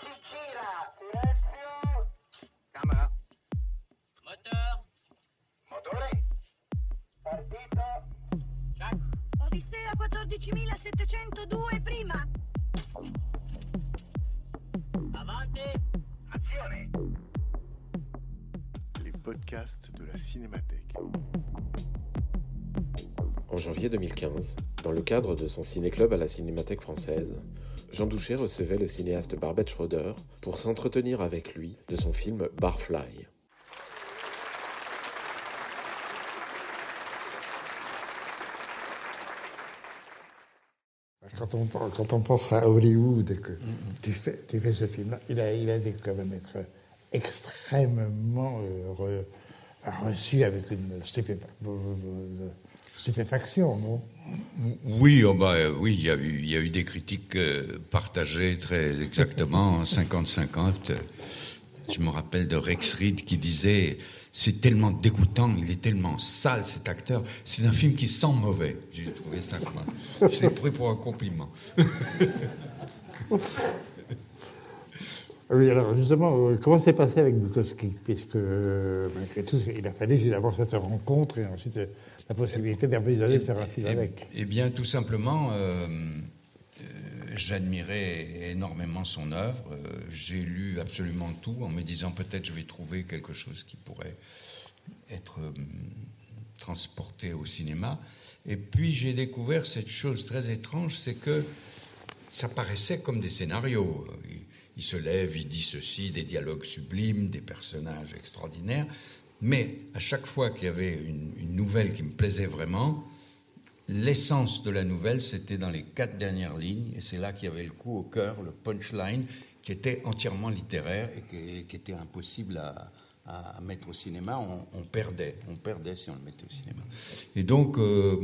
si gira. Silenzio. Camera. Moteur. Motore. Partito. Check. Odissea 14702 prima. Avanti. Azione. Les podcasts de la Cinémathèque. En janvier 2015, dans le cadre de son ciné-club à la Cinémathèque française, Jean Doucher recevait le cinéaste Barbette Schroeder pour s'entretenir avec lui de son film Barfly. Quand on, quand on pense à Hollywood et que tu, fais, tu fais ce film-là, il a, il a dû quand même être extrêmement euh, re- reçu avec une stupéfa- stupéfaction, non? Oui, oh bah, oui, il y a eu, il y a eu des critiques euh, partagées très exactement, 50-50. Je me rappelle de Rex Reed qui disait c'est tellement dégoûtant, il est tellement sale cet acteur. C'est un film qui sent mauvais. J'ai trouvé ça quoi. Je l'ai pris pour un compliment. Oui, alors justement, euh, comment c'est passé avec Bukowski? Puisque, malgré tout, il a fallu d'abord cette rencontre et ensuite euh, la possibilité de faire un film Eh- avec. Eh bien, tout simplement, euh, euh, j'admirais énormément son œuvre. Euh, J'ai lu absolument tout en me disant peut-être je vais trouver quelque chose qui pourrait être transporté au cinéma. Et puis j'ai découvert cette chose très étrange, c'est que ça paraissait comme des scénarios. Il, il se lève, il dit ceci, des dialogues sublimes, des personnages extraordinaires. Mais à chaque fois qu'il y avait une, nouvelle qui me plaisait vraiment, l'essence de la nouvelle, c'était dans les quatre dernières lignes, et c'est là qu'il y avait le coup au cœur, le punchline, qui était entièrement littéraire et qui, était impossible à, mettre au cinéma. On, on perdait, on perdait si on le mettait au cinéma. Et donc, euh,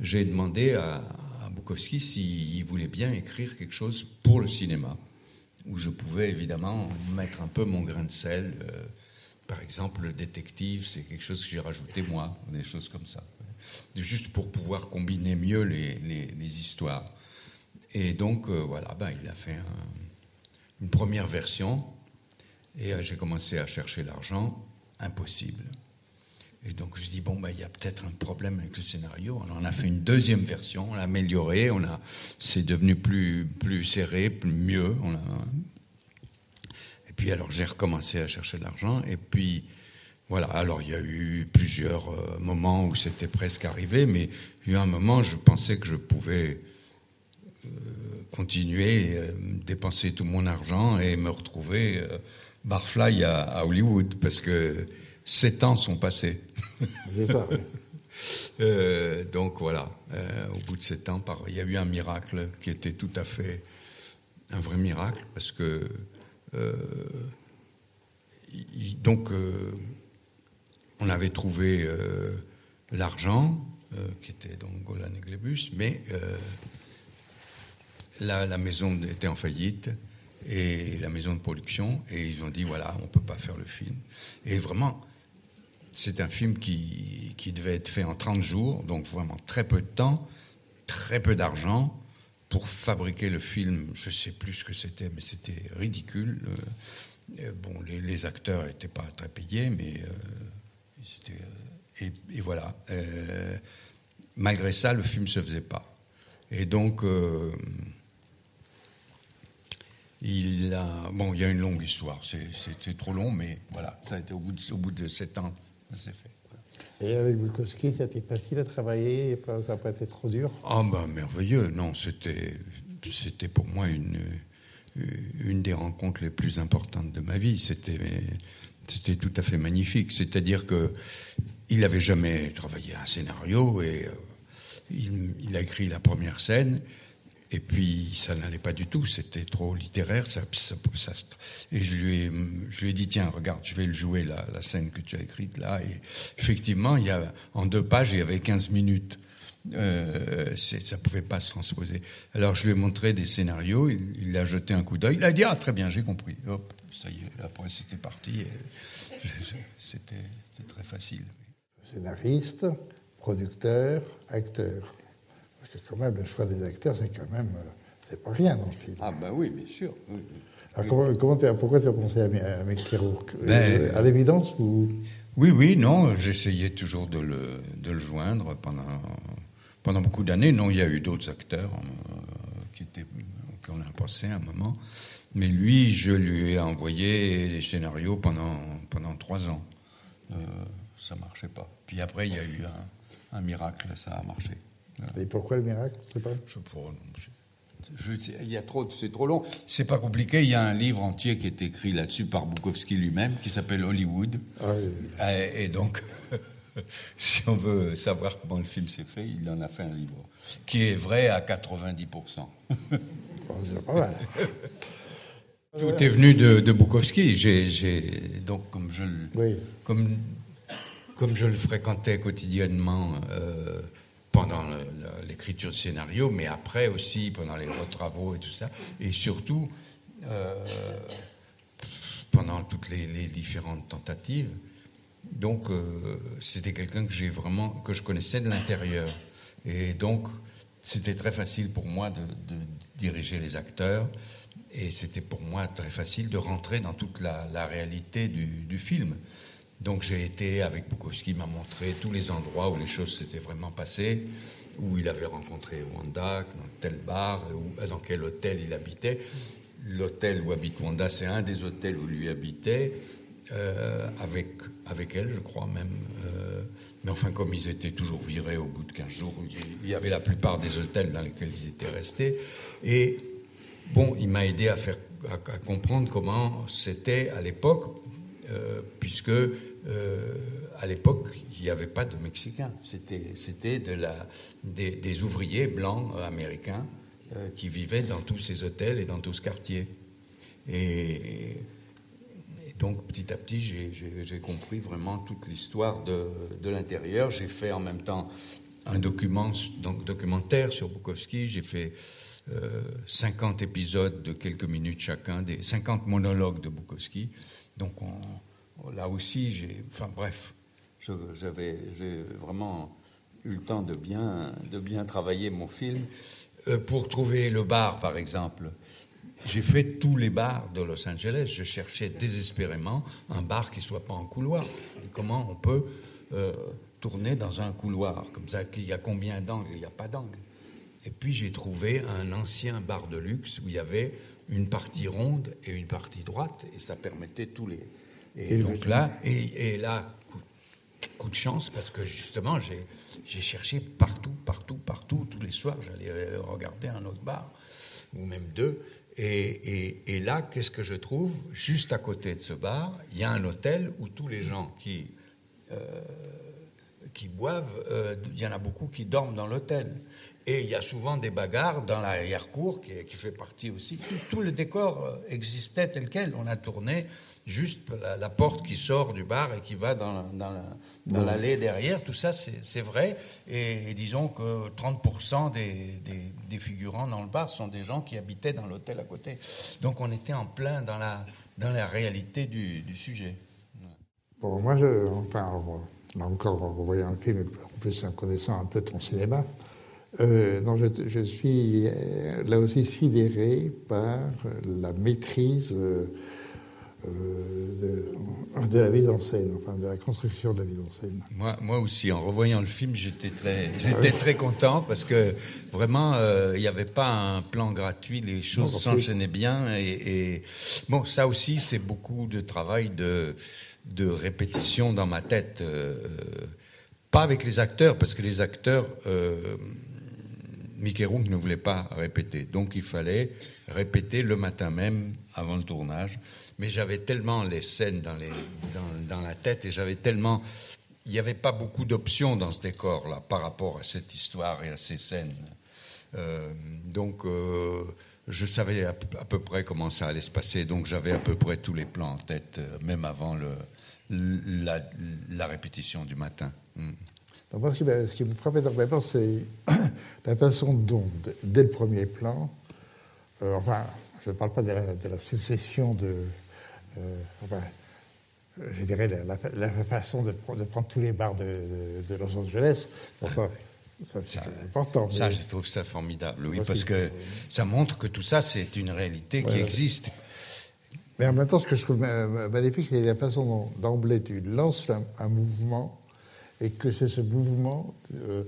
j'ai demandé à, à Bukowski s'il voulait bien écrire quelque chose pour le cinéma, où je pouvais évidemment mettre un peu mon grain de sel. euh, par exemple, le détective, c'est quelque chose que j'ai rajouté moi, des choses comme ça. Juste pour pouvoir combiner mieux les, histoires. Et donc, euh, voilà, ben, il a fait un- une première version. Et euh, j'ai commencé à chercher l'argent. Impossible. Et donc, je dis, bon, ben, il y a peut-être un problème avec le scénario. Alors, on a fait une deuxième version, on l'a amélioré, on a, c'est devenu plus, plus serré, mieux. Puis alors j'ai recommencé à chercher de l'argent. Et puis voilà, alors il y a eu plusieurs euh, moments où c'était presque arrivé, mais il y a eu un moment où je pensais que je pouvais euh, continuer, euh, dépenser tout mon argent et me retrouver euh, barfly à, à Hollywood, parce que sept ans sont passés. Ça. donc voilà, au bout de sept ans, il y a eu un miracle qui était tout à fait un vrai miracle parce que donc euh, on avait trouvé euh, l'argent euh, qui était donc Golan et Glebus, mais euh, la, maison était en faillite et la maison de production et ils ont dit voilà on peut pas faire le film. Et vraiment c'est un film qui, qui devait être fait en 30 jours, donc vraiment très peu de temps, très peu d'argent pour fabriquer le film. Je ne sais plus ce que c'était, mais c'était ridicule. Euh, bon, les, acteurs n'étaient pas très payés, mais euh, euh, et, voilà. Euh, malgré ça, le film se faisait pas. Et donc, il a, bon, il y a une longue histoire. C'était trop long, mais voilà, ça a été au bout de, au bout de sept ans, ça s'est fait. Et avec Bukowski, c'était facile à travailler, ça n'a pas été trop dur. Ah ben merveilleux, non, c'était pour moi une une des rencontres les plus importantes de ma vie. C'était tout à fait magnifique. C'est-à-dire que il n'avait jamais travaillé un scénario et euh, il a écrit la première scène. Et puis ça n'allait pas du tout, c'était trop littéraire. Ça, ça- et je lui, ai, je lui ai dit tiens regarde, je vais le jouer la, scène que tu as écrite là. Et effectivement, il y a en deux pages il y avait 15 minutes. Euh, ça pouvait pas se transposer. Alors je lui ai montré des scénarios, il, il a jeté un coup d'œil, il a dit ah très bien j'ai compris. Hop, ça y est. Après c'était parti. c'était très facile. Scénariste, producteur, acteur. Que quand même, le choix des acteurs, c'est quand même, euh, c'est pas rien dans le film. Ah ben oui, bien sûr. oui. Alors, comment, pourquoi tu as pensé à, à Mickey Rourke Euh, Ben, À l'évidence ou? Oui, oui, non, j'essayais toujours de le, de le joindre pendant, pendant beaucoup d'années. Non, il y a eu d'autres acteurs euh, qui étaient, qu'on a passé un moment. Mais lui, je lui ai envoyé les scénarios pendant, pendant trois ans. Euh, ça marchait pas. Puis après, il y a eu un, un miracle, ça a marché. Et pourquoi le miracle pas Je pourrais- il y a trop, c'est trop long. C'est pas compliqué. Il y a un livre entier qui est écrit là-dessus par Bukowski lui-même, qui s'appelle Hollywood. Ah, oui. Et, donc, si on veut savoir comment le film s'est fait, il en a fait un livre qui est vrai à 90%. Bon, c'est pas mal. Tout est venu de, de Bukowski. J'ai- donc, comme je, le- Oui. comme, comme je le fréquentais quotidiennement euh, pendant l'écriture de scénario, mais après aussi pendant les travaux et tout ça, et surtout euh, pendant toutes les, différentes tentatives. Donc, euh, c'était quelqu'un que j'ai vraiment que je connaissais de l'intérieur, et donc c'était très facile pour moi de, diriger les acteurs, et c'était pour moi très facile de rentrer dans toute la, réalité du, du film. Donc j'ai été avec Bukowski, m'a montré tous les endroits où les choses s'étaient vraiment passées, où il avait rencontré Wanda, dans tel bar, dans quel hôtel il habitait. L'hôtel où habite Wanda, c'est un des hôtels où lui habitait, euh, avec, avec elle, je crois même. Euh, mais enfin, comme ils étaient toujours virés au bout de 15 jours, il y avait la plupart des hôtels dans lesquels ils étaient restés. Et Bon, il m'a aidé à, faire, à comprendre comment c'était à l'époque, euh, puisque euh, à l'époque, il n'y avait pas de Mexicains. C'était, de la, des, ouvriers blancs américains euh, qui vivaient dans tous ces hôtels et dans tout ce quartier. Et, donc, petit à petit, j'ai, compris vraiment toute l'histoire de, de l'intérieur. J'ai fait en même temps un documentaire sur Bukowski. J'ai fait euh, 50 épisodes de quelques minutes chacun, des 50 monologues de Bukowski. Donc, on- là aussi, j'ai. Enfin, bref, j'avais vraiment eu le temps de bien, de bien travailler mon film. Euh, pour trouver le bar, par exemple, j'ai fait tous les bars de Los Angeles. Je cherchais désespérément un bar qui soit pas en couloir. Comment on peut euh, tourner dans un couloir comme ça Il y a combien d'angles Il n'y a pas d'angle. Et puis j'ai trouvé un ancien bar de luxe où il y avait une partie ronde et une partie droite, et ça permettait tous les. Et, donc là, et, et là, coup, coup de chance parce que justement j'ai cherché partout, partout, partout. Tous les soirs, j'allais euh, regarder un autre bar ou même deux. Et, là, qu'est-ce que je trouve? Juste à côté de ce bar, il y a un hôtel où tous les gens qui qui boivent, euh, il y en a beaucoup qui dorment dans l'hôtel. Et il y a souvent des bagarres dans l'arrière-cour qui, fait partie aussi. Tout, le décor euh, existait tel quel. On a tourné juste la, porte qui sort du bar et qui va dans, la- dans la- dans l'allée derrière. Tout ça, c'est vrai. Et, disons que 30% des, figurants dans le bar sont des gens qui habitaient dans l'hôtel à côté. Donc on était en plein dans la, réalité du, sujet. Bon, moi, je, enfin, encore, en revoyant le film, en plus en connaissant un peu ton cinéma, euh, non, je, je suis euh, là aussi sidéré par la maîtrise euh, de, de la mise en scène, enfin de la construction de la mise en scène. Moi, moi aussi, en revoyant le film, j'étais très, j'étais très content parce que vraiment, euh, il n'y avait pas un plan gratuit, les choses s'enchaînaient bien. Et, et- bon, ça aussi, c'est beaucoup de travail de, de répétition dans ma tête. pas avec les acteurs, parce que les acteurs, Mickey ne voulait pas répéter. Donc il fallait répéter le matin même avant le tournage. Mais j'avais tellement les scènes dans, la tête et j'avais tellement... Il n'y avait pas beaucoup d'options dans ce décor-là par rapport à cette histoire et à ces scènes. Euh, donc euh, je savais à, peu- près comment ça allait se passer. Donc j'avais à peu près tous les plans en tête, euh, même avant la, répétition du matin. Mm. Donc moi, ce qui, ce qui me frappe énormément, c'est la façon dont, dès le premier plan, euh, enfin, je ne parle pas de la, de la succession de, euh, enfin, je dirais la, la fa- la façon de, pre- de prendre tous les bars de, Los Angeles. Bon, ça, ça, c'est important. Ça, mais- je trouve ça formidable, oui, Moi parce aussi. que ça montre que tout ça, c'est une réalité qui existe. Mais en même temps, ce que je trouve ma- ma- magnifique, c'est la façon dont d'emblée tu lances un, un mouvement et que c'est ce mouvement, euh,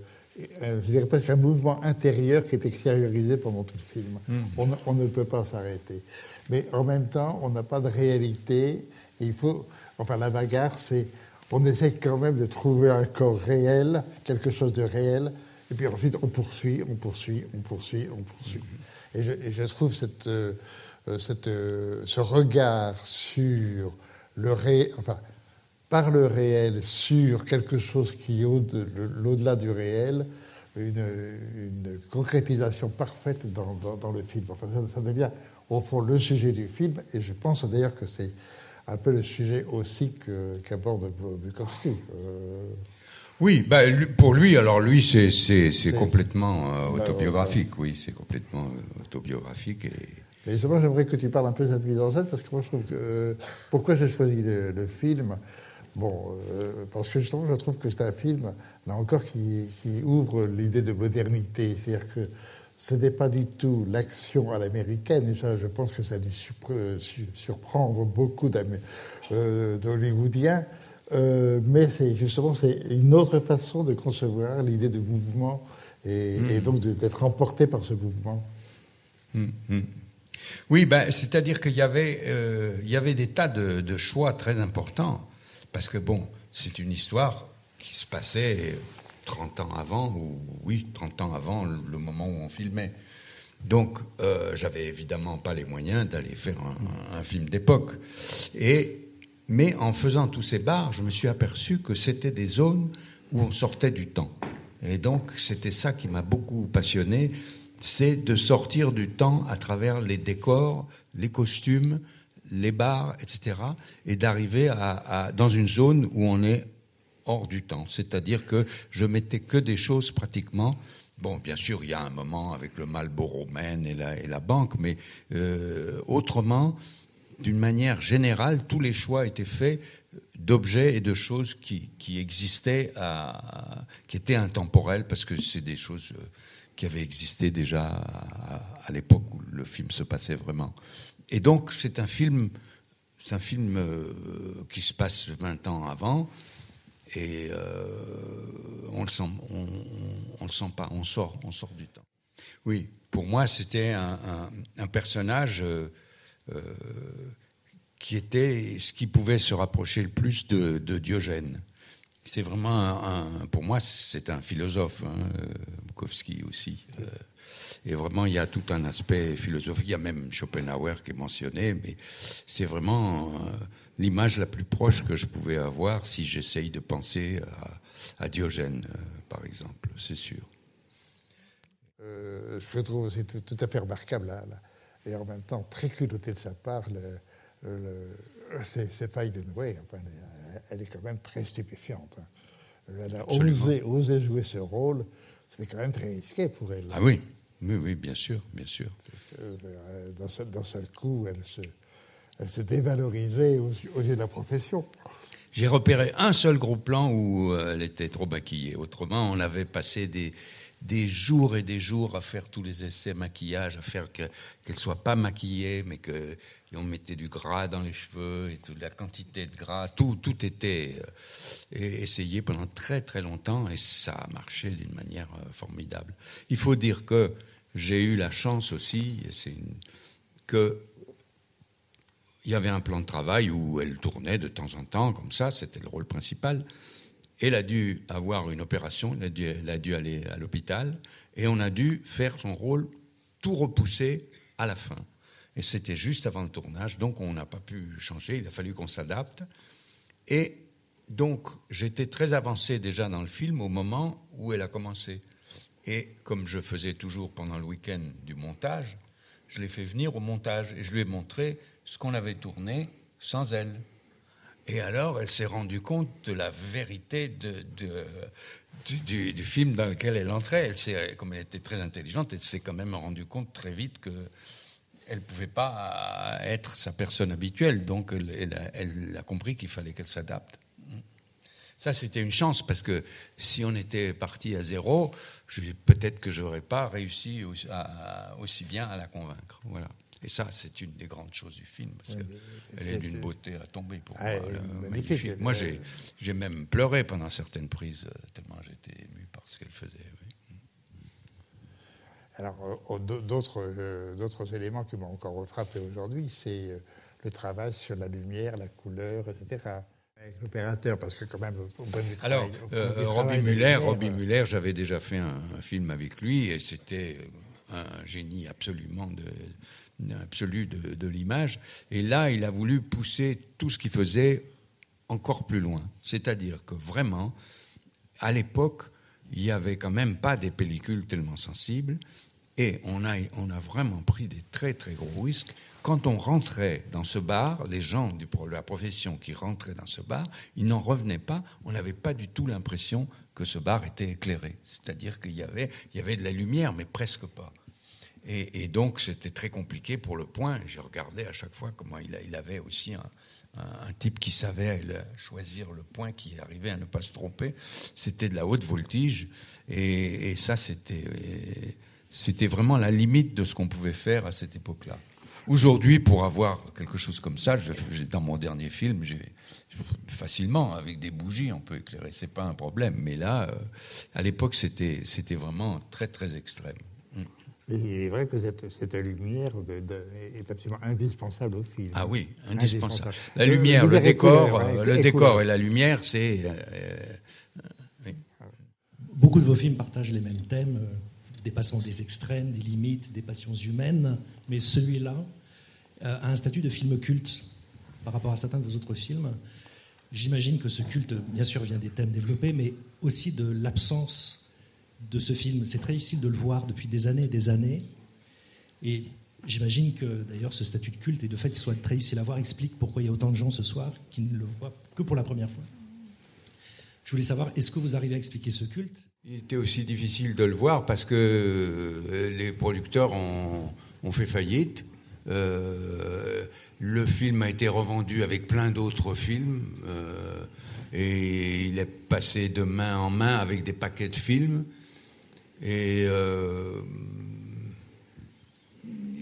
euh, je dirais presque un mouvement intérieur qui est extériorisé pendant tout le film. On, ne- on ne peut pas s'arrêter. Mais en même temps, on n'a pas de réalité. Et il faut, enfin, la bagarre, c'est, on essaie quand même de trouver un corps réel, quelque chose de réel. Et puis ensuite, on poursuit, on poursuit, on poursuit, on poursuit. Et je, et je trouve cette, euh, cette, ce regard sur le réel, enfin, par le réel sur quelque chose qui est au- de- l'au-delà du réel, une, une concrétisation parfaite dans, dans- dans le film. Enfin, ça, ça devient au fond le sujet du film, et je pense d'ailleurs que c'est un peu le sujet aussi qu'aborde Bukowski. Euh, Oui, bah, lui- pour lui, alors lui, c'est c'est- c'est C'est- complètement euh, Bah, autobiographique, oui, c'est complètement euh, autobiographique. Et... Mais justement, j'aimerais que tu parles un peu de cette mise en scène, parce que moi, je trouve que. euh, pourquoi j'ai choisi le, le film? Bon, euh, parce que justement, je trouve que c'est un film, là encore, qui, qui ouvre l'idée de modernité. C'est-à-dire que ce n'est pas du tout l'action à l'américaine, et ça, je pense que ça a dû surpre- su- surprendre beaucoup euh, d'Hollywoodiens. Euh, mais c'est justement c'est une autre façon de concevoir l'idée de mouvement et, et donc d'être emporté par ce mouvement. Hum, hum. Oui, ben, c'est-à-dire qu'il y avait, euh, il y avait des tas de, de choix très importants. Parce que, bon, c'est une histoire qui se passait 30 ans avant, ou oui, 30 ans avant le moment où on filmait. Donc, euh, j'avais évidemment pas les moyens d'aller faire un, un film d'époque. Et, mais en faisant tous ces bars, je me suis aperçu que c'était des zones où on sortait du temps. Et donc, c'était ça qui m'a beaucoup passionné, c'est de sortir du temps à travers les décors, les costumes, les bars, etc., et d'arriver à, dans une zone où on est hors du temps. C'est-à-dire que je mettais que des choses pratiquement. Bon, bien sûr, il y a un moment avec le Marlboro Man et la, et la banque, mais euh, autrement, d'une manière générale, tous les choix étaient faits d'objets et de choses qui, qui existaient, à, qui étaient intemporelles, parce que c'est des choses euh, qui avaient existé déjà à l'époque où le film se passait vraiment. Et donc, c'est un film, un film euh, qui se passe 20 ans avant, et euh, on le on, le sent pas, on sort, on sort du temps. Oui, pour moi, c'était un, personnage euh, qui était ce qui pouvait se rapprocher le plus de, Diogène. C'est vraiment un, pour moi, c'est un philosophe, hein, Bukowski aussi. Et vraiment, il y a tout un aspect philosophique. Il y a même Schopenhauer qui est mentionné, mais c'est vraiment euh, l'image la plus proche que je pouvais avoir si j'essaye de penser à, à Diogène, euh, par exemple, c'est sûr. Euh, je trouve aussi tout, tout à fait remarquable là, là, et en même temps très culotté de sa part le, le, failles de Noé. Enfin, elle, est- quand même très stupéfiante. hein. Elle a osé, osé jouer ce rôle. C'était quand même très risqué pour elle. Ah oui, oui, oui, bien sûr, bien sûr. D'un seul, seul coup, elle se, elle se dévalorisait aux, aux yeux de la profession. J'ai repéré un seul gros plan où euh, elle était trop maquillée. Autrement, on avait passé des, des jours et des jours à faire tous les essais maquillage, à faire que- qu'elle soit pas maquillée, mais que et on mettait du gras dans les cheveux et toute la quantité de gras, tout, tout était euh, essayé pendant très très longtemps et ça a marché d'une manière euh, formidable. Il faut dire que j'ai eu la chance aussi, c'est que il y avait un plan de travail où elle tournait de temps en temps, comme ça, c'était le rôle principal. Elle a dû avoir une opération, elle a dû, elle a dû aller à l'hôpital, et on a dû faire son rôle tout repousser à la fin. Et c'était juste avant le tournage, donc on n'a pas pu changer, il a fallu qu'on s'adapte. Et donc j'étais très avancé déjà dans le film au moment où elle a commencé. Et comme je faisais toujours pendant le week-end du montage, je l'ai fait venir au montage et je lui ai montré ce qu'on avait tourné sans elle. Et alors, elle s'est rendue compte de la vérité du, film dans lequel elle entrait. Elle comme elle était très intelligente, elle s'est quand même rendue compte très vite que elle pouvait pas être sa personne habituelle. Donc, elle a compris qu'il fallait qu'elle s'adapte. Ça, c'était une chance parce que si on était parti à zéro, peut-être que j'aurais pas réussi aussi, à- aussi bien à la convaincre. Voilà. Et ça, c'est une des grandes choses du film, parce qu'elle est d'une beauté à tomber pour Ah, moi. euh, magnifique, Moi, j'ai, même pleuré pendant certaines prises, euh, tellement j'étais ému par ce qu'elle faisait. oui. Alors, euh, d'autres d'autres éléments qui m'ont encore frappé aujourd'hui, c'est le travail sur la lumière, la couleur, etc. Avec l'opérateur, parce que quand même, vue Alors, euh, Robbie Muller, Robbie Muller, j'avais déjà fait un, un film avec lui et c'était un génie absolument de, absolu de, de l'image. Et là, il a voulu pousser tout ce qu'il faisait encore plus loin. C'est-à-dire que vraiment, à l'époque, il n'y avait quand même pas des pellicules tellement sensibles. Et on a, on a vraiment pris des très très gros risques. Quand on rentrait dans ce bar, les gens de la profession qui rentraient dans ce bar, ils n'en revenaient pas. On n'avait pas du tout l'impression que ce bar était éclairé. C'est-à-dire qu'il y avait, y avait de la lumière, mais presque pas. Et, et donc c'était très compliqué pour le point. J'ai regardé à chaque fois comment il, il avait aussi un, un- type qui savait choisir le point, qui arrivait à ne pas se tromper. C'était de la haute voltige. Et, et ça, c'était, c'était vraiment la limite de ce qu'on pouvait faire à cette époque-là. Aujourd'hui, pour avoir quelque chose comme ça, je- dans mon dernier film, j'ai facilement avec des bougies, on peut éclairer, c'est pas un problème. Mais là, euh, à l'époque, c'était c'était vraiment très très extrême. Et il est vrai que cette, cette lumière de- de- est absolument indispensable au film. Ah oui, indispensable. Indispensable. La lumière, le décor, couleur, euh, ouais, le et décor couleur. et la lumière, c'est euh, oui. Beaucoup de vos films partagent les mêmes thèmes, euh, dépassant des extrêmes, des limites, des passions humaines, mais celui-là euh, a un statut de film culte par rapport à certains de vos autres films. J'imagine que ce culte, bien sûr, vient des thèmes développés, mais aussi de l'absence de ce film. C'est très difficile de le voir depuis des années et des années. Et j'imagine que d'ailleurs ce statut de culte et le fait qu'il soit très difficile à voir explique pourquoi il y a autant de gens ce soir qui ne le voient que pour la première fois. Je voulais savoir, est-ce que vous arrivez à expliquer ce culte? Il était aussi difficile de le voir parce que euh, les producteurs ont, fait faillite. Euh, le film a été revendu avec plein d'autres films euh, et il est passé de main en main avec des paquets de films. Et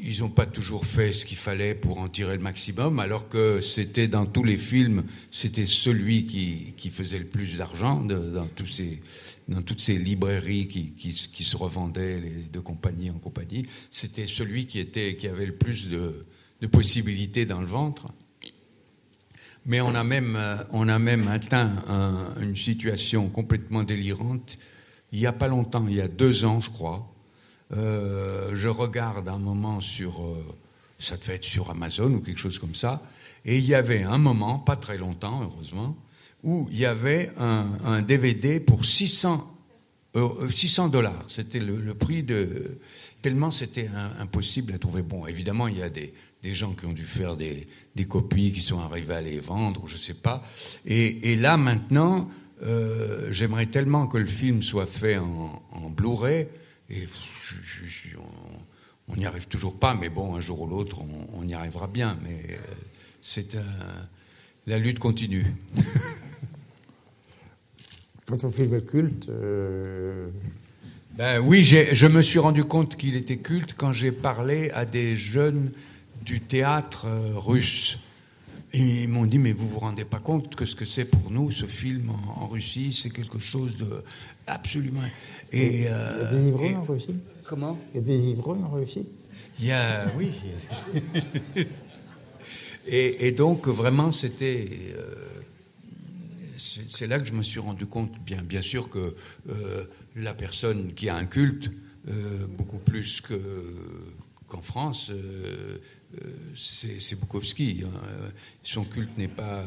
ils n'ont pas toujours fait ce qu'il fallait pour en tirer le maximum, alors que c'était dans tous les films, c'était celui qui, faisait le plus d'argent dans, toutes ces librairies qui, se- revendaient de compagnie en compagnie. C'était celui qui, avait le plus de, possibilités dans le ventre. Mais on a même, euh, atteint un- une situation complètement délirante. Il n'y a pas longtemps, il y a deux ans, je crois, euh, je regarde un moment sur, euh, ça devait être sur Amazon ou quelque chose comme ça, et il y avait un moment, pas très longtemps, heureusement, où il y avait un, DVD pour 600 euh, 600 dollars. C'était le, prix de. Tellement c'était impossible à trouver. Bon, évidemment, il y a des, des gens qui ont dû faire des, des copies, qui sont arrivés à les vendre, je sais pas. Et, là, maintenant, euh, j'aimerais tellement que le film soit fait en, Blu-ray. Et je- je- je- on- n'y arrive toujours pas, mais bon, un jour ou l'autre, on, on y arrivera bien. Mais euh, c'est un. La lutte continue. Quand on film culte, euh, Ben oui, je me suis rendu compte qu'il était culte quand j'ai parlé à des jeunes du théâtre euh, russe. Ils m'ont dit, mais vous vous rendez pas compte que ce que c'est pour nous, ce film en, en Russie, c'est quelque chose de absolument... Et, il y euh, a des ivrognes et- en Russie? Comment? Il y a des ivrognes en Russie il y a, oui. et, et donc, vraiment, c'était. euh, c'est là que je me suis rendu compte, bien, bien sûr, que euh, la personne qui a un culte, euh, beaucoup plus que- qu'en France, c'est c'est Bukowski. hein. Son culte n'est pas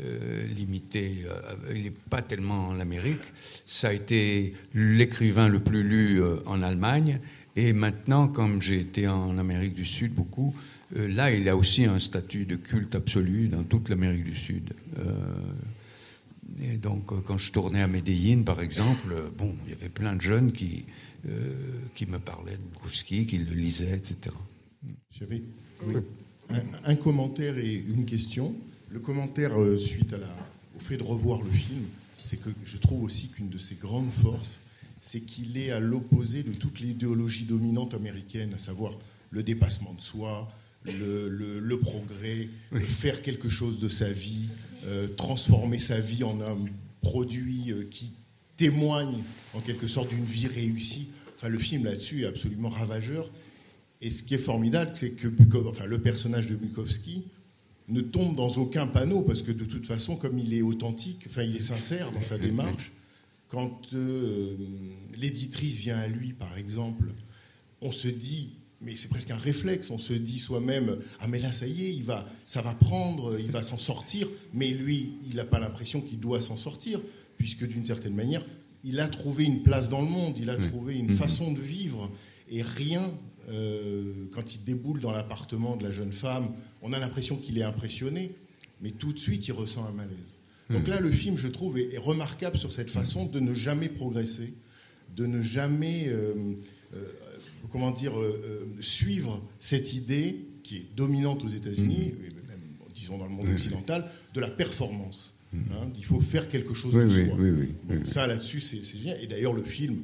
euh, limité, euh, il n'est pas tellement en Amérique. Ça a été l'écrivain le plus lu euh, en Allemagne. Et maintenant, comme j'ai été en Amérique du Sud beaucoup, euh, là, il a aussi un statut de culte absolu dans toute l'Amérique du Sud. Euh, et donc, euh, quand je tournais à Medellín, par exemple, euh, bon, il y avait plein de jeunes qui, euh, qui me parlaient de Bukowski, qui le lisaient, etc. J'avais un, un commentaire et une question. Le commentaire euh, suite à la, au fait de revoir le film, c'est que je trouve aussi qu'une de ses grandes forces, c'est qu'il est à l'opposé de toute l'idéologie dominante américaine, à savoir le dépassement de soi, le, le- le progrès, faire quelque chose de sa vie, euh, transformer sa vie en un produit euh, qui témoigne en quelque sorte d'une vie réussie. Enfin, le film là-dessus est absolument ravageur. Et ce qui est formidable, c'est que Bukov- enfin, le personnage de Bukowski ne tombe dans aucun panneau, parce que de toute façon, comme il est authentique, enfin, il est sincère dans sa démarche, quand euh, l'éditrice vient à lui, par exemple, on se dit, mais c'est presque un réflexe, on se dit soi-même, ah mais là ça y est, il va, ça va prendre, il va s'en sortir, mais lui, il n'a pas l'impression qu'il doit s'en sortir, puisque d'une certaine manière, il a trouvé une place dans le monde, il a trouvé une façon de vivre, et rien, euh, quand il déboule dans l'appartement de la jeune femme, on a l'impression qu'il est impressionné, mais tout de suite, il ressent un malaise. Donc là, le film, je trouve, est, est remarquable sur cette façon de ne jamais progresser, de ne jamais, euh, euh, comment dire, suivre cette idée qui est dominante aux États-Unis, et même, disons, dans le monde occidental, de la performance. Hein, il faut faire quelque chose Oui, de oui, soi. oui, oui, Bon, oui. Ça, là-dessus, c'est génial. Et d'ailleurs, le film,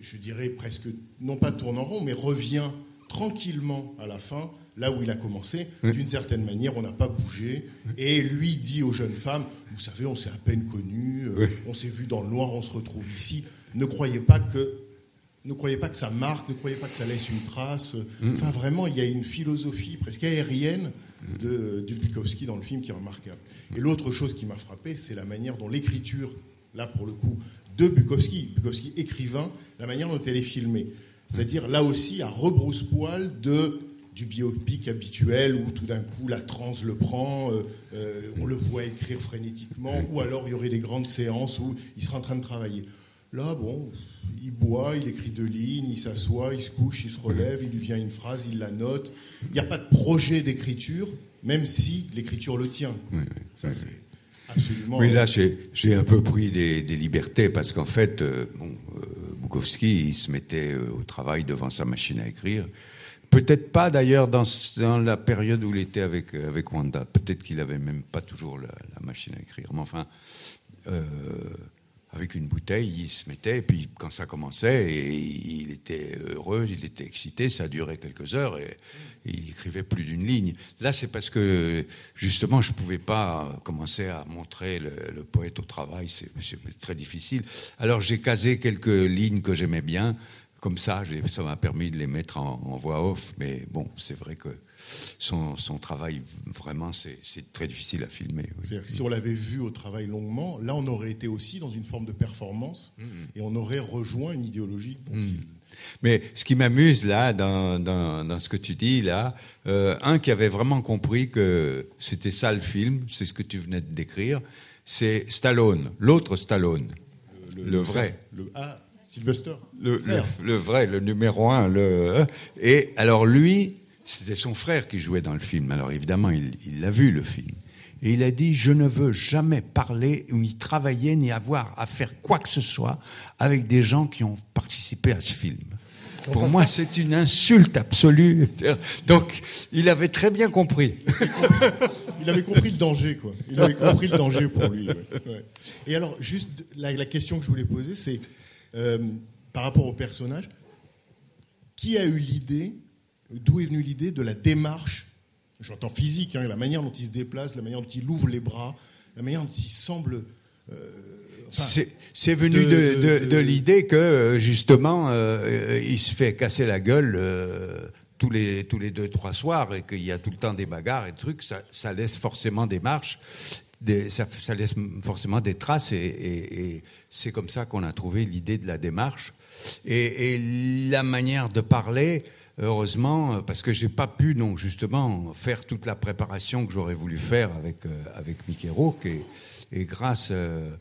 je dirais presque, non pas tourne en rond, mais revient tranquillement à la fin, là où il a commencé. D'une certaine manière, on n'a pas bougé. Et lui dit aux jeunes femmes, vous savez, on s'est à peine connus, euh, on s'est vu dans le noir, on se retrouve ici. Ne croyez pas que... Ne croyez pas que ça marque, ne croyez pas que ça laisse une trace. Enfin, vraiment, il y a une philosophie presque aérienne de, de Bukowski dans le film qui est remarquable. Et l'autre chose qui m'a frappé, c'est la manière dont l'écriture, là pour le coup, de Bukowski, Bukowski écrivain, la manière dont elle est filmée. C'est-à-dire là aussi à rebrousse-poil de du biopic habituel où tout d'un coup la transe le prend, euh, euh, on le voit écrire frénétiquement, ou alors il y aurait des grandes séances où il sera en train de travailler. Là, bon, il boit, il écrit deux lignes, il s'assoit, il se couche, il se relève, il lui vient une phrase, il la note. Il n'y a pas de projet d'écriture, même si l'écriture le tient. Ça, c'est Oui, là, j'ai un peu pris des, libertés parce qu'en fait, euh, euh, Bukowski, il se mettait euh, au travail devant sa machine à écrire. Peut-être pas d'ailleurs dans, la période où il était avec, euh, avec Wanda. Peut-être qu'il avait même pas toujours la, la machine à écrire. Mais enfin, avec une bouteille, il se mettait, et puis quand ça commençait, il était heureux, il était excité, ça durait quelques heures, et, il écrivait plus d'une ligne. Là, c'est parce que, justement, je pouvais pas commencer à montrer le, poète au travail, c'est très difficile. Alors j'ai casé quelques lignes que j'aimais bien, comme ça, ça m'a permis de les mettre en voix off, mais bon, c'est vrai que son, son travail, vraiment, c'est très difficile à filmer. oui. C'est-à-dire que si on l'avait vu au travail longuement, là, on aurait été aussi dans une forme de performance et on aurait rejoint une idéologie dont il. Mais ce qui m'amuse là, dans, dans, dans ce que tu dis là, euh, un qui avait vraiment compris que c'était ça le film, c'est ce que tu venais de décrire, c'est Stallone, l'autre Stallone, le, vrai. Le, ah, Sylvester. Le, le, vrai, le numéro un. Le, et alors lui, c'était son frère qui jouait dans le film. Alors évidemment, il l'a vu le film. Et il a dit, je ne veux jamais parler, ni travailler, ni avoir à faire quoi que ce soit avec des gens qui ont participé à ce film. Pour moi, c'est une insulte absolue. Donc, il avait très bien compris. Il avait compris le danger, quoi. Il avait compris le danger pour lui. Et alors, juste la, la question que je voulais poser, c'est euh, par rapport au personnage, qui a eu l'idée, d'où est venue l'idée de la démarche, j'entends physique, hein, la manière dont il se déplace, la manière dont il ouvre les bras, la manière dont il semble. euh, enfin, C'est venu de- de, de- de- de l'idée que euh, justement euh, il se fait casser la gueule euh, tous les tous les deux trois soirs et qu'il y a tout le temps des bagarres et des trucs, ça, ça laisse forcément des marches, des, ça, ça laisse forcément des traces et, et- et c'est comme ça qu'on a trouvé l'idée de la démarche et, et la manière de parler. Heureusement, euh, parce que j'ai pas pu, non, justement, faire toute la préparation que j'aurais voulu faire avec euh, avec Mickey Rourke et, grâce euh,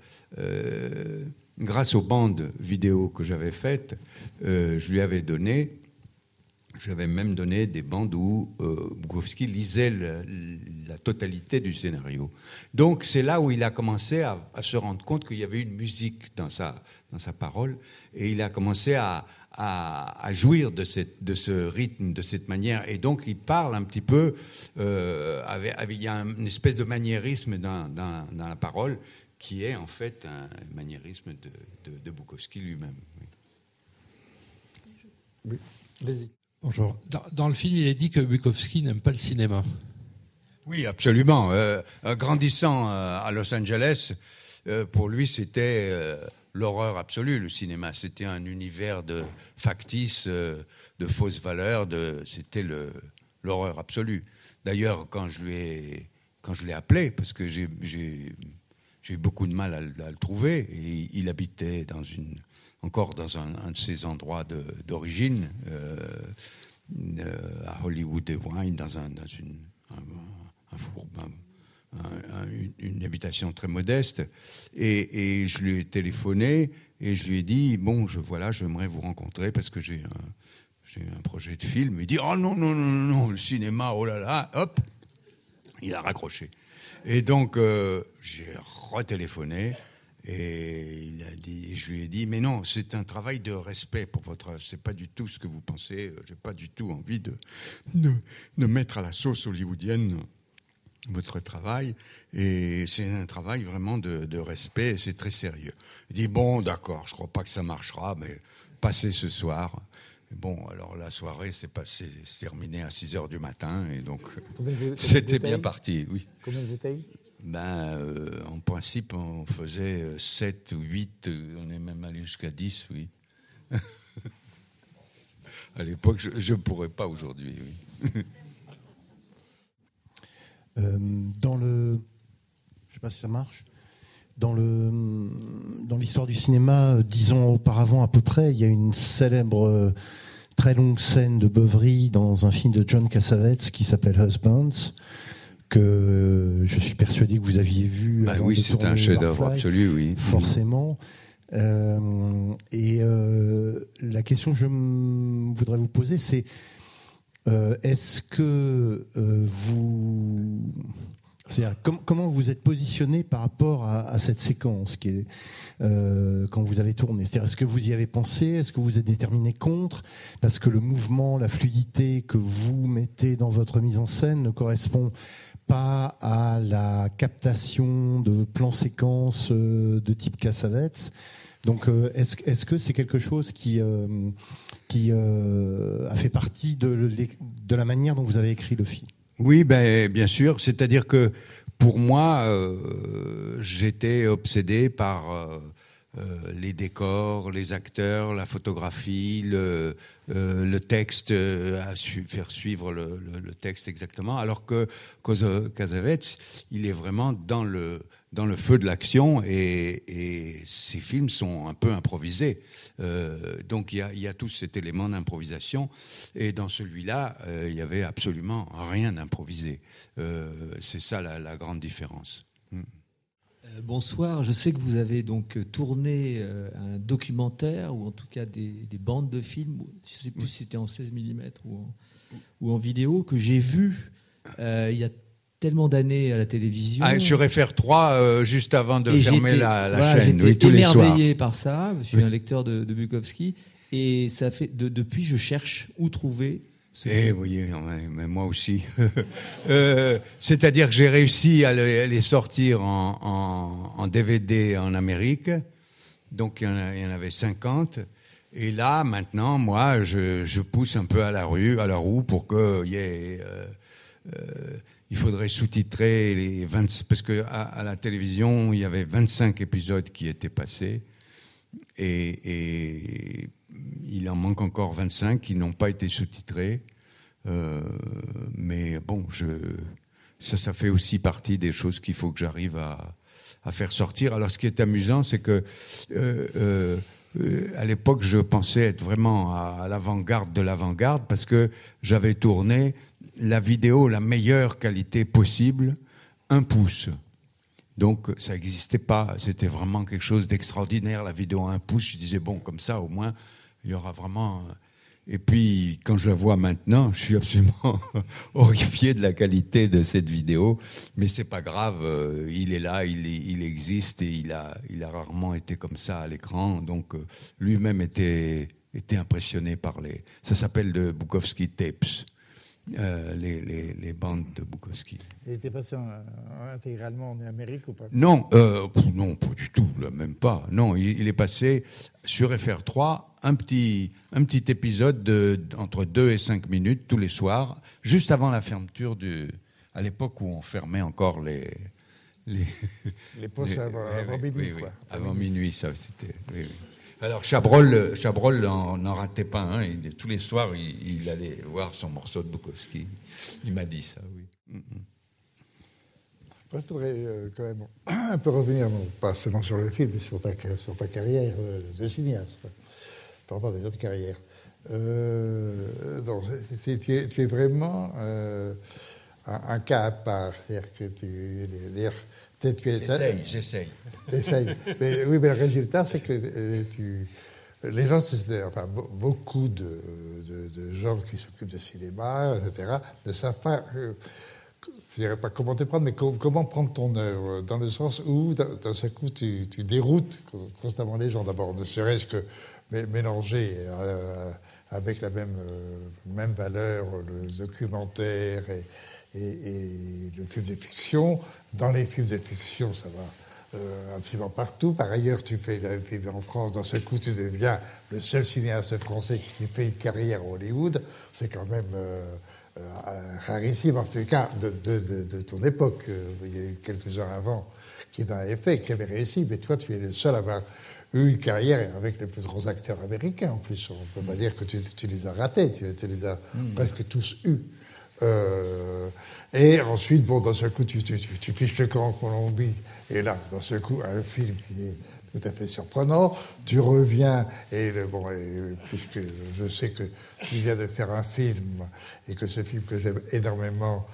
grâce aux bandes vidéo que j'avais faites, je lui avais donné, j'avais même donné des bandes où Bukowski lisait la totalité du scénario. Donc c'est là où il a commencé à, à se rendre compte qu'il y avait une musique dans sa, dans sa parole et il a commencé à, à, à jouir de, cette, de ce rythme, de cette manière. Et donc il parle un petit peu, euh, avec, avec- il y a une espèce de maniérisme dans, dans, dans la parole qui est en fait un maniérisme de, de, de Bukowski lui-même. Oui. Vas-y. Bonjour. Dans, dans le film, il est dit que Bukowski n'aime pas le cinéma. Oui, absolument. Euh, grandissant euh, à Los Angeles, euh, pour lui, c'était euh, l'horreur absolue, le cinéma. C'était un univers de factice, euh, de fausses valeurs, c'était le, l'horreur absolue. D'ailleurs, quand je lui ai, quand je l'ai appelé, parce que j'ai, j'ai, eu beaucoup de mal à, le- trouver, il habitait dans une, encore dans un, de ses endroits d'origine, euh, euh, à Hollywood et Wine, dans, un, dans une, un, un four, un- un- un- une, habitation très modeste. Et, je lui ai téléphoné et je lui ai dit bon, je voilà, j'aimerais vous rencontrer parce que j'ai un, j'ai un projet de film. Il dit oh non non non non le cinéma, oh là là, hop, il a raccroché. Et donc euh, j'ai retéléphoné. Et il a dit, je lui ai dit, mais non, c'est un travail de respect pour votre. C'est pas du tout ce que vous pensez. J'ai pas du tout envie de, de mettre à la sauce hollywoodienne votre travail. Et c'est un travail vraiment de, de respect et c'est très sérieux. Il dit, bon, d'accord, je crois pas que ça marchera, mais passez ce soir. Bon, alors la soirée s'est passée, c'est terminé à 6 heures du matin et donc c'était bien parti, oui. Combien de bouteilles? Ben, euh, en principe, on faisait 7 ou 8, on est même allé jusqu'à 10, oui. à l'époque, je ne pourrais pas aujourd'hui, oui. Euh, dans le, je sais pas si ça marche. Dans le, dans l'histoire du cinéma, euh, dix ans auparavant à peu près, il y a une célèbre, euh, très longue scène de beuverie dans un film de John Cassavetes qui s'appelle Husbands, que je suis persuadé que vous aviez vu. Avant oui, c'est un chef-d'œuvre absolu, oui. forcément. Euh, et euh, la question que je voudrais vous poser, c'est euh, est-ce que euh, vous, comment vous êtes positionné par rapport à, cette séquence euh, quand vous avez tourné? C'est-à-dire, est-ce que vous y avez pensé? Est-ce que vous êtes déterminé contre? Parce que le mouvement, la fluidité que vous mettez dans votre mise en scène ne correspond pas à la captation de plans séquences de type Cassavetes. Donc, euh, est-ce que c'est quelque chose qui, euh, euh, a fait partie de, la manière dont vous avez écrit le film? Oui, ben, bien sûr. C'est-à-dire que pour moi, j'étais obsédé par euh, les décors, les acteurs, la photographie, le, euh, texte, euh, à faire suivre le, texte exactement. Alors que Cassavetes, il est vraiment dans le dans le feu de l'action et, et ces films sont un peu improvisés. Donc il y a, tout cet élément d'improvisation et dans celui-là, il y avait absolument rien d'improvisé. Euh, c'est ça la, la grande différence. Hmm. Euh, Bonsoir, je sais que vous avez donc euh, tourné euh, un documentaire ou en tout cas des, des bandes de films, je ne sais plus si c'était en 16 mm ou en, ou en vidéo, que j'ai vu euh, il y a tellement d'années à la télévision. Ah, sur FR3, euh, juste avant de Et fermer j'étais- la, la voilà, chaîne, j'étais oui, tous les soirs. émerveillé par ça. Je suis Oui. un lecteur de, de Bukowski et ça fait de- depuis je cherche où trouver. Eh oui, mais moi aussi. Euh, C'est-à-dire que j'ai réussi à les, sortir en, DVD en Amérique. Donc il y, en avait 50. Et là, maintenant, moi, je, pousse un peu à la rue, à la roue, pour que y ait, euh, euh, il faudrait sous-titrer les 20, parce que à, à la télévision, il y avait 25 épisodes qui étaient passés, et il en manque encore 25 qui n'ont pas été sous-titrés. Euh, mais bon, ça, ça fait aussi partie des choses qu'il faut que j'arrive à, faire sortir. Alors, ce qui est amusant, c'est que euh, euh, à l'époque, je pensais être vraiment à, à l'avant-garde de l'avant-garde parce que j'avais tourné la vidéo la meilleure qualité possible, un pouce. Donc ça n'existait pas, c'était vraiment quelque chose d'extraordinaire, la vidéo à un pouce. Je disais, bon, comme ça, au moins, il y aura vraiment... Et puis, quand je la vois maintenant, je suis absolument horrifié de la qualité de cette vidéo. Mais c'est pas grave, euh, il est là, il existe et il a, il a rarement été comme ça à l'écran. Donc, euh, lui-même était, était impressionné par les. Ça s'appelle le Bukowski Tapes. Euh, les, les- les bandes de Bukowski. Il était passé en- intégralement en Amérique ou pas? Non, euh, non, pas du tout, là, même pas. Non, il, il est passé sur FR3 un petit, un petit épisode de, entre 2 et 5 minutes tous les soirs, juste avant la fermeture du. à l'époque où on fermait encore les. Les, Les postes avant- minuit, oui, oui. quoi. Avant minuit, ça, c'était. oui, oui. Alors Chabrol, euh, Chabrol n'en ratait pas un. Tous les soirs, il, allait voir son morceau de Bukowski. Il m'a dit ça, oui. Je voudrais euh, quand même un peu revenir, non, pas seulement sur le film, mais sur ta, sur ta carrière euh, de cinéaste, par rapport à des autres carrières. C'est- tu, es, vraiment un, cas à part. C'est-à-dire que tu. J'essaye, j'essaye. T'essayes. Mais, oui, mais le résultat, c'est que euh, tu. Les gens, enfin, be- beaucoup de, de- de gens qui s'occupent de cinéma, etc., ne savent pas, euh, je dirais pas comment te prendre, mais co- comment prendre ton œuvre, dans le sens où, d'un seul coup, tu, tu déroutes constamment les gens. D'abord, ne serait-ce que mé- mélanger euh, avec la même, euh, même valeur le documentaire et, et, et le film de fiction. Dans les films de fiction, ça va euh, absolument partout. Par ailleurs, tu fais un film en France, dans ce coup, tu deviens le seul cinéaste français qui fait une carrière à Hollywood. C'est quand même euh, euh, rarissime, en tout cas, de, de- de- de ton époque. Euh, Il y a eu quelques-uns avant qui en avaient fait, qui avaient réussi, mais toi, tu es le seul à avoir eu une carrière avec les plus grands acteurs américains. En plus, on ne peut pas dire que tu, tu les as ratés, tu, tu les as Mm. presque tous eus. Euh, et ensuite, bon, dans ce coup, tu, tu, tu, tu fiches le camp en Colombie. Et là, dans ce coup, un film qui est tout à fait surprenant. Tu reviens, et le- bon, et puisque je sais que tu viens de faire un film, et que ce film que j'aime énormément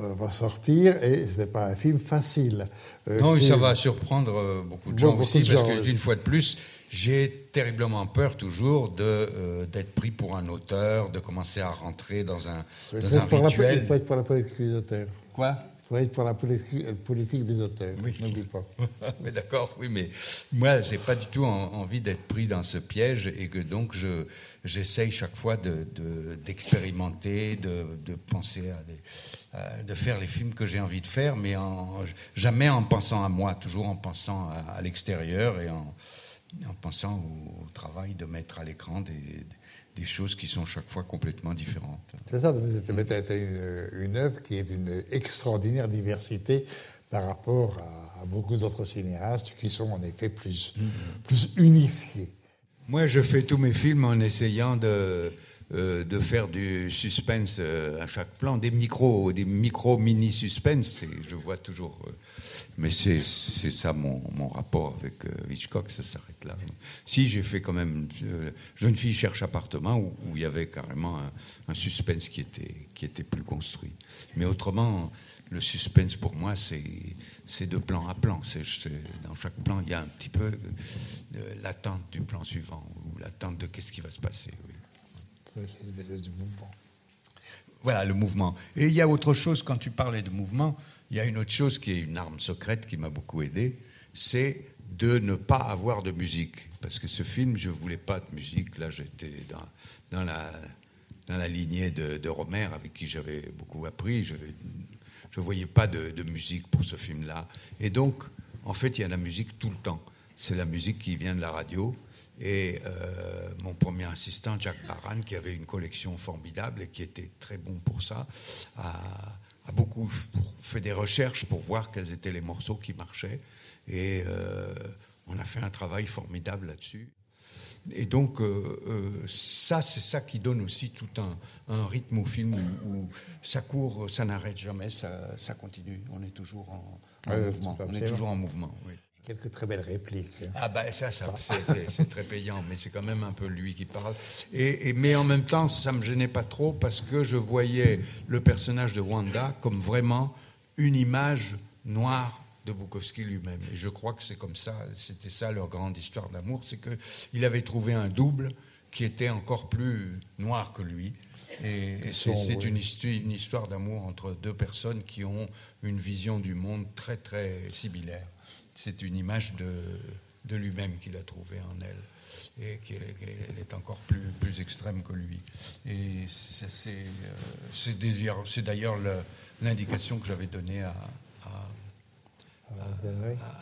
euh, va sortir, et ce n'est pas un film facile. Euh, Non, film- ça va surprendre beaucoup de gens aussi, de parce gens, que d'une fois de plus, j'ai terriblement peur toujours de, euh, d'être pris pour un auteur, de commencer à rentrer dans un, dans un la, il rituel. faut être pour la politique des auteurs. Quoi? Il faut être pour la politique, euh, politique des auteurs. N'oublie pas. mais d'accord, oui, mais moi, j'ai pas du tout en- envie d'être pris dans ce piège et que donc je j'essaye chaque fois de de- d'expérimenter, de, de penser à des, de faire les films que j'ai envie de faire, mais en, jamais en pensant à moi, toujours en pensant à, à l'extérieur et en, en pensant au, travail de mettre à l'écran des, des choses qui sont chaque fois complètement différentes. C'est ça, as une, une œuvre qui est d'une extraordinaire diversité par rapport à, à beaucoup d'autres cinéastes qui sont en effet plus, plus unifiés. Moi, je fais tous mes films en essayant de, euh, de faire du suspense euh, à chaque plan, des micros, des micro mini suspense. Je vois toujours. euh, mais c'est ça mon, mon rapport avec Hitchcock, ça s'arrête là. Si j'ai fait quand même Jeune fille cherche appartement où, il y avait carrément un, suspense qui était qui était plus construit. Mais autrement, le suspense pour moi, c'est de plan à plan. C'est- dans chaque plan, il y a un petit peu l'attente du plan suivant ou l'attente de qu'est-ce qui va se passer. oui. Voilà le mouvement. Et il y a autre chose, quand tu parlais de mouvement, il y a une autre chose qui est une arme secrète qui m'a beaucoup aidé, c'est de ne pas avoir de musique. Parce que ce film, je voulais pas de musique. Là, j'étais dans, la, dans la lignée de, de Romer, avec qui j'avais beaucoup appris. Je ne voyais pas de, de musique pour ce film-là. Et donc, en fait, il y a la musique tout le temps. C'est la musique qui vient de la radio. Et euh, mon premier assistant, Jack Baran, qui avait une collection formidable et qui était très bon pour ça, a, a beaucoup fait des recherches pour voir quels étaient les morceaux qui marchaient. Et euh, on a fait un travail formidable là-dessus. Et donc, euh, ça, c'est ça qui donne aussi tout un, un rythme au film où, où ça court, ça n'arrête jamais, ça, ça continue. On est toujours en, en Ouais, mouvement. On est absolument. toujours en mouvement. Oui. Quelques très belles répliques. Ah ben ça, ça c'est- très payant, mais c'est quand même un peu lui qui parle. Et, et- mais en même temps, ça me gênait pas trop parce que je voyais le personnage de Wanda comme vraiment une image noire de Bukowski lui-même. Et je crois que c'est comme ça, c'était ça leur grande histoire d'amour, c'est que il avait trouvé un double qui était encore plus noir que lui. Et, et c'est oui. une histoire d'amour entre deux personnes qui ont une vision du monde très très similaire. C'est une image de, de lui-même qu'il a trouvée en elle. et qu'elle est encore plus, plus extrême que lui. Et c'est euh, c'est d'ailleurs- l'indication que j'avais donnée à, à, à-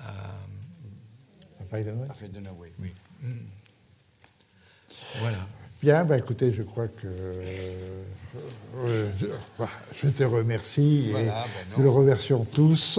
à- À oui. Mm. Voilà. Bien, bah, écoutez, je crois que euh, euh, je, voilà, je te remercie et Voilà, ben nous le remercions tous.